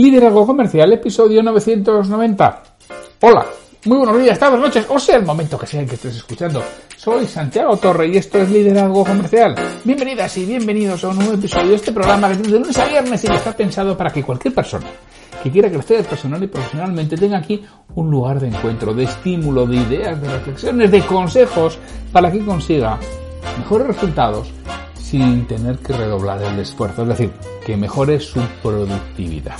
Liderazgo Comercial, episodio 990. Hola, muy buenos días, tardes, noches, o sea el momento que sea que estés escuchando. Soy Santiago Torre y esto es Liderazgo Comercial. Bienvenidas y bienvenidos a un nuevo episodio de este programa que de lunes a viernes y que está pensado para que cualquier persona que quiera crecer personal y profesionalmente tenga aquí un lugar de encuentro, de estímulo, de ideas, de reflexiones, de consejos para que consiga mejores resultados sin tener que redoblar el esfuerzo, es decir, que mejore su productividad.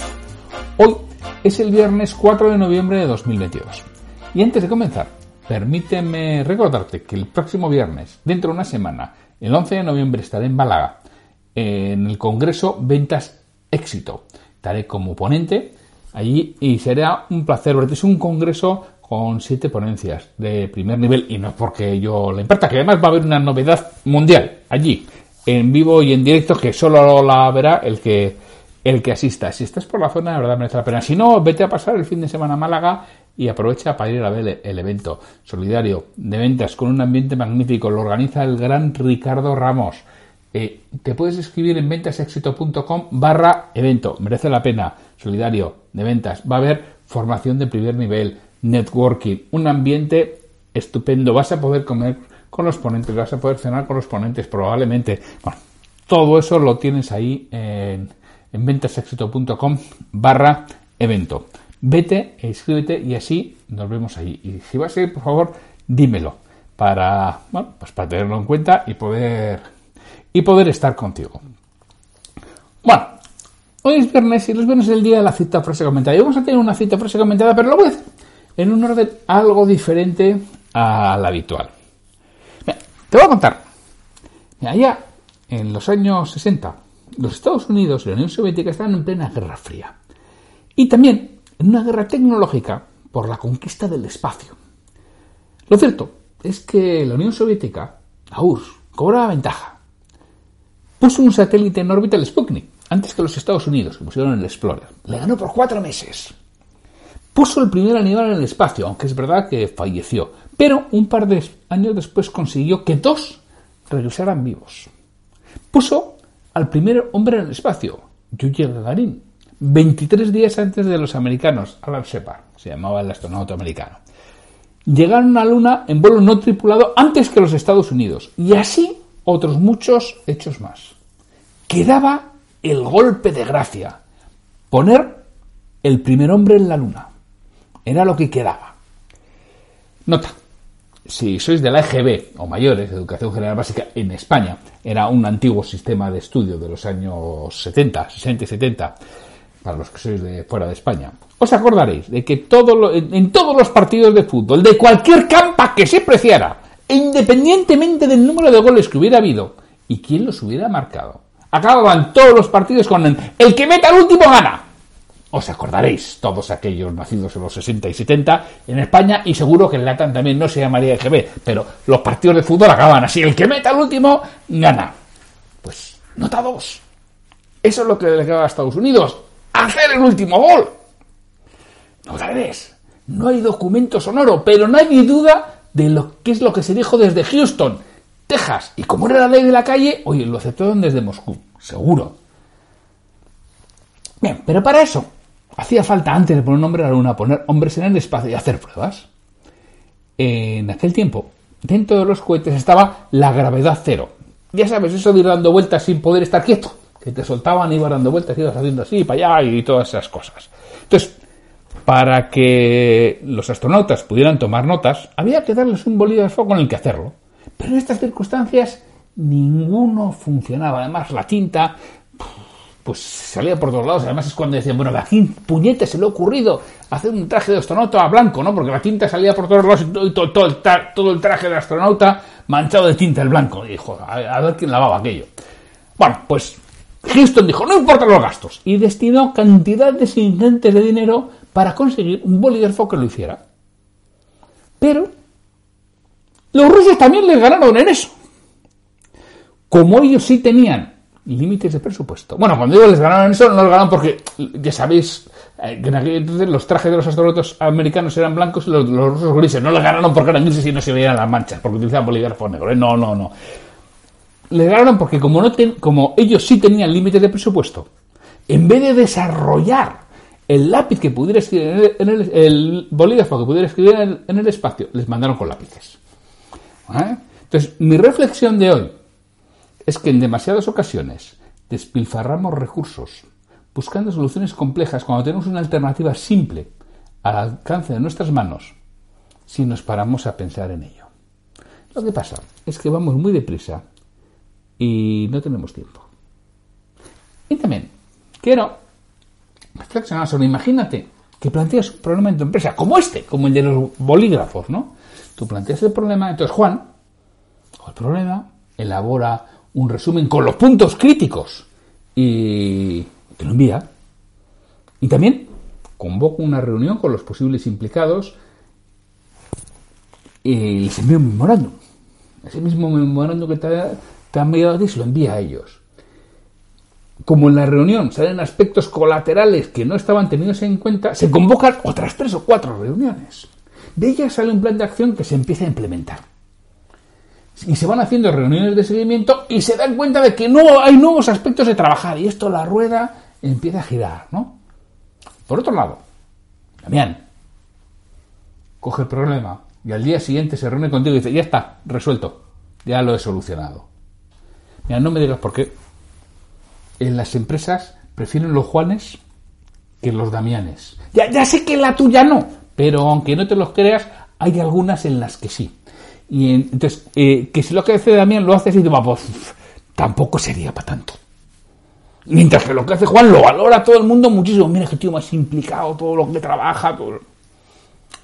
Hoy es el viernes 4 de noviembre de 2022. Y antes de comenzar, permíteme recordarte que el próximo viernes, dentro de una semana, el 11 de noviembre, estaré en Málaga, en el Congreso Ventas Éxito. Estaré como ponente allí y será un placer verte. Es un congreso con siete ponencias de primer nivel y no porque yo le importa, que además va a haber una novedad mundial allí, en vivo y en directo, que solo la verá el que el que asista. Si estás por la zona, la verdad merece la pena. Si no, vete a pasar el fin de semana a Málaga y aprovecha para ir a ver el evento solidario de ventas con un ambiente magnífico. Lo organiza el gran Ricardo Ramos. Eh, te puedes escribir en ventasexito.com barra evento. Merece la pena. Solidario de ventas. Va a haber formación de primer nivel, networking, un ambiente estupendo. Vas a poder comer con los ponentes, vas a poder cenar con los ponentes probablemente. Bueno, todo eso lo tienes ahí en en ventasexito.com barra evento. Vete, e inscríbete y así nos vemos ahí. Y si vas a ir, por favor, dímelo para, pues para tenerlo en cuenta y poder, y poder estar contigo. Bueno, hoy es viernes y los viernes es el día de la cita frase comentada. Y vamos a tener una cita frase comentada, pero lo voy a hacer en un orden algo diferente al habitual. te voy a contar. allá en los años 60, los Estados Unidos y la Unión Soviética estaban en plena Guerra Fría. Y también en una guerra tecnológica por la conquista del espacio. Lo cierto es que la Unión Soviética, la URSS, cobraba ventaja. Puso un satélite en órbita, el Sputnik, antes que los Estados Unidos, que pusieron el Explorer. Le ganó por cuatro meses. Puso el primer animal en el espacio, aunque es verdad que falleció. Pero un par de años después consiguió que dos regresaran vivos. Puso al primer hombre en el espacio, Yuri Gagarin, 23 días antes de los americanos, Alan Shepard, se llamaba el astronauta americano. Llegaron a la Luna en vuelo no tripulado antes que los Estados Unidos, y así otros muchos hechos más. Quedaba el golpe de gracia, poner el primer hombre en la Luna. Era lo que quedaba. Nota, si sois de la EGB o mayores, Educación General Básica, en España, era un antiguo sistema de estudio de los años 70, 60 y 70, para los que sois de fuera de España, os acordaréis de que todo en, todos los partidos de fútbol, de cualquier campa que se preciara, independientemente del número de goles que hubiera habido y quién los hubiera marcado, acababan todos los partidos con el que meta el último gana. Os acordaréis, todos aquellos nacidos en los 60 y 70 en España, y seguro que en Latam también no se llamaría EGB, pero los partidos de fútbol acaban así. El que meta el último, gana. Pues, nota dos. Eso es lo que le queda a Estados Unidos. Hacer el último gol. Nota tres. No hay documento sonoro, pero hay duda de lo que es lo que se dijo desde Houston, Texas. Y como era la ley de la calle, oye, lo aceptaron desde Moscú. Seguro. Bien, pero para eso Hacía falta antes de poner un hombre a la luna, poner hombres en el espacio y hacer pruebas. En aquel tiempo, dentro de los cohetes estaba la gravedad cero. Ya sabes, eso de ir dando vueltas sin poder estar quieto, que te soltaban, ibas dando vueltas, ibas haciendo así, para allá y todas esas cosas. Entonces, para que los astronautas pudieran tomar notas, había que darles un bolígrafo con el que hacerlo. Pero en estas circunstancias ninguno funcionaba. Además, la tinta pues salía por todos lados. Además es cuando decían, bueno, ¿a quién puñete se le ha ocurrido hacer un traje de astronauta blanco, no? Porque la tinta salía por todos lados y todo, el, traje de astronauta manchado de tinta el blanco. Dijo, a, ver quién lavaba aquello. Bueno, pues Houston dijo, no importan los gastos, y destinó cantidades ingentes de dinero para conseguir un bolígrafo que lo hiciera. Pero los rusos también les ganaron en eso. Como ellos sí tenían límites de presupuesto. Bueno, cuando digo les ganaron en eso, no les ganaron porque, ya sabéis, eh, en entonces los trajes de los astronautas americanos eran blancos y los, rusos grises. No les ganaron porque eran grises y no se veían las manchas, porque utilizaban bolígrafo negro. ¿eh? No, no, no. Les ganaron porque como, no como ellos sí tenían límites de presupuesto, en vez de desarrollar el lápiz que pudiera escribir en el, bolígrafo que pudiera escribir en el, espacio, les mandaron con lápices. ¿Eh? Entonces, mi reflexión de hoy es que en demasiadas ocasiones despilfarramos recursos buscando soluciones complejas cuando tenemos una alternativa simple al alcance de nuestras manos si nos paramos a pensar en ello. Lo que pasa es que vamos muy deprisa y no tenemos tiempo. Y también quiero reflexionar sobre, imagínate que planteas un problema en tu empresa, como este, como el de los bolígrafos, ¿no? Tú planteas el problema, entonces Juan, o el problema, elabora un resumen con los puntos críticos y te lo envía. Y también convoca una reunión con los posibles implicados y les envía un memorándum. Ese mismo memorándum que te, te han enviado a ti se lo envía a ellos como en la reunión salen aspectos colaterales que no estaban tenidos en cuenta, se convocan otras tres o cuatro reuniones. De ellas sale un plan de acción que se empieza a implementar. Y se van haciendo reuniones de seguimiento y se dan cuenta de que no hay nuevos aspectos de trabajar y esto la rueda empieza a girar, ¿no? Por otro lado, Damián coge el problema y al día siguiente se reúne contigo y dice, ya está, resuelto, ya lo he solucionado. Mira, no me digas por qué, en las empresas prefieren los Juanes que los Damianes. Ya, ya sé que la tuya no, pero aunque no te los creas, hay algunas en las que sí. Y entonces, eh, que si lo que hace Damián lo hace dice, pues tampoco sería para tanto. Mientras que lo que hace Juan lo valora todo el mundo muchísimo. Mira qué tío más implicado, todo lo que trabaja. Todo...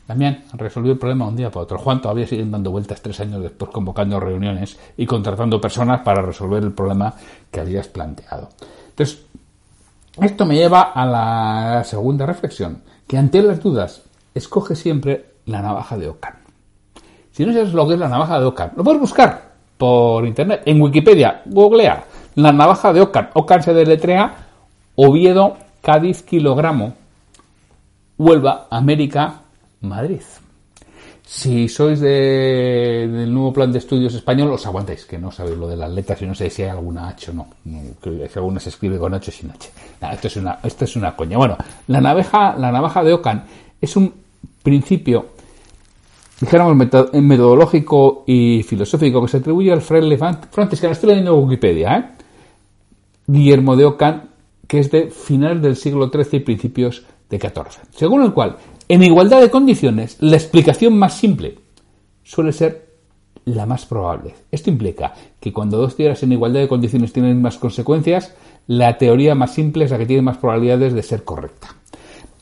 Damián resolvió el problema un día para otro. Juan todavía sigue dando vueltas tres años después convocando reuniones y contratando personas para resolver el problema que habías planteado. Entonces, esto me lleva a la segunda reflexión, que ante las dudas, escoge siempre la navaja de Ockham. Si no sabes lo que es la navaja de Ockham, lo puedes buscar por internet, en Wikipedia, googlea la navaja de Ockham. Ockham se deletrea Oviedo, Cádiz, kilogramo, Huelva, América, Madrid. Si sois del nuevo plan de estudios español, os aguantáis, que no sabéis lo de las letras y no sé si hay alguna H o no. Si alguna se escribe con H o sin H. esto, es una, esto es una coña. Bueno, la navaja, la navaja de Ockham es un principio, dijéramos, metodológico y filosófico que se atribuye al fraile franciscano. Estoy leyendo Wikipedia, ¿eh? Guillermo de Ockham, que es de finales del siglo XIII y principios de XIV. Según el cual en igualdad de condiciones, la explicación más simple suele ser la más probable. Esto implica que cuando dos teorías en igualdad de condiciones tienen más consecuencias, la teoría más simple es la que tiene más probabilidades de ser correcta.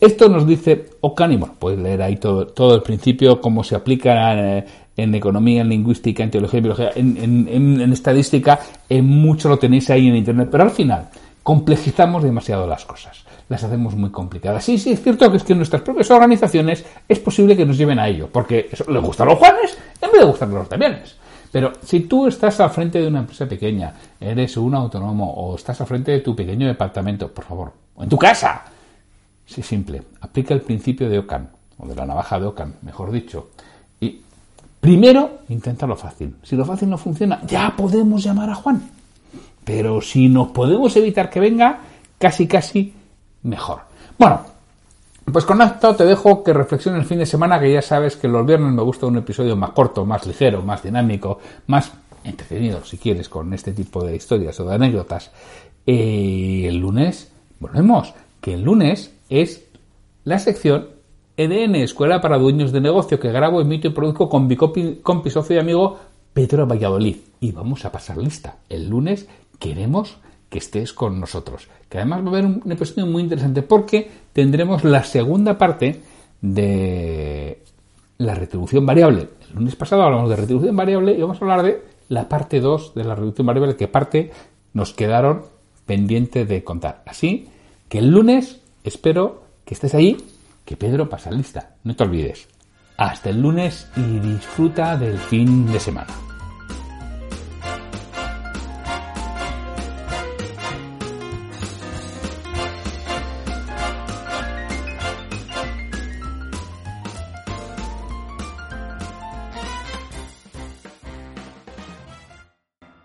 Esto nos dice Ockham, y bueno, puedes leer ahí todo, el principio, cómo se aplica en, en economía, en lingüística, en teología, en biología, en, estadística, en mucho lo tenéis ahí en internet, pero al final complejizamos demasiado las cosas las hacemos muy complicadas. Sí, sí, es cierto que es que en nuestras propias organizaciones es posible que nos lleven a ello, porque eso le gustan los Juanes en vez de gustarle los Damianes. Pero si tú estás al frente de una empresa pequeña, eres un autónomo o estás al frente de tu pequeño departamento, por favor, o en tu casa, sí, simple, aplica el principio de Ockham, o de la navaja de Ockham, mejor dicho, y primero intenta lo fácil. Si lo fácil no funciona, ya podemos llamar a Juan. Pero si nos podemos evitar que venga, casi casi mejor. Bueno, pues con esto te dejo que reflexiones el fin de semana, que ya sabes que los viernes me gusta un episodio más corto, más ligero, más dinámico, más entretenido, si quieres, con este tipo de historias o de anécdotas. Eh, el lunes volvemos, que el lunes es la sección EDN, Escuela para Dueños de Negocio, que grabo, emito y produzco con mi compi, socio y amigo Pedro Valladolid. Y vamos a pasar lista. El lunes queremos que estés con nosotros. Que además va a haber un episodio muy interesante porque tendremos la segunda parte de la retribución variable. El lunes pasado hablamos de retribución variable y vamos a hablar de la parte 2 de la retribución variable, que parte nos quedaron pendiente de contar. Así que el lunes espero que estés ahí, que Pedro pasa lista. No te olvides. Hasta el lunes y disfruta del fin de semana.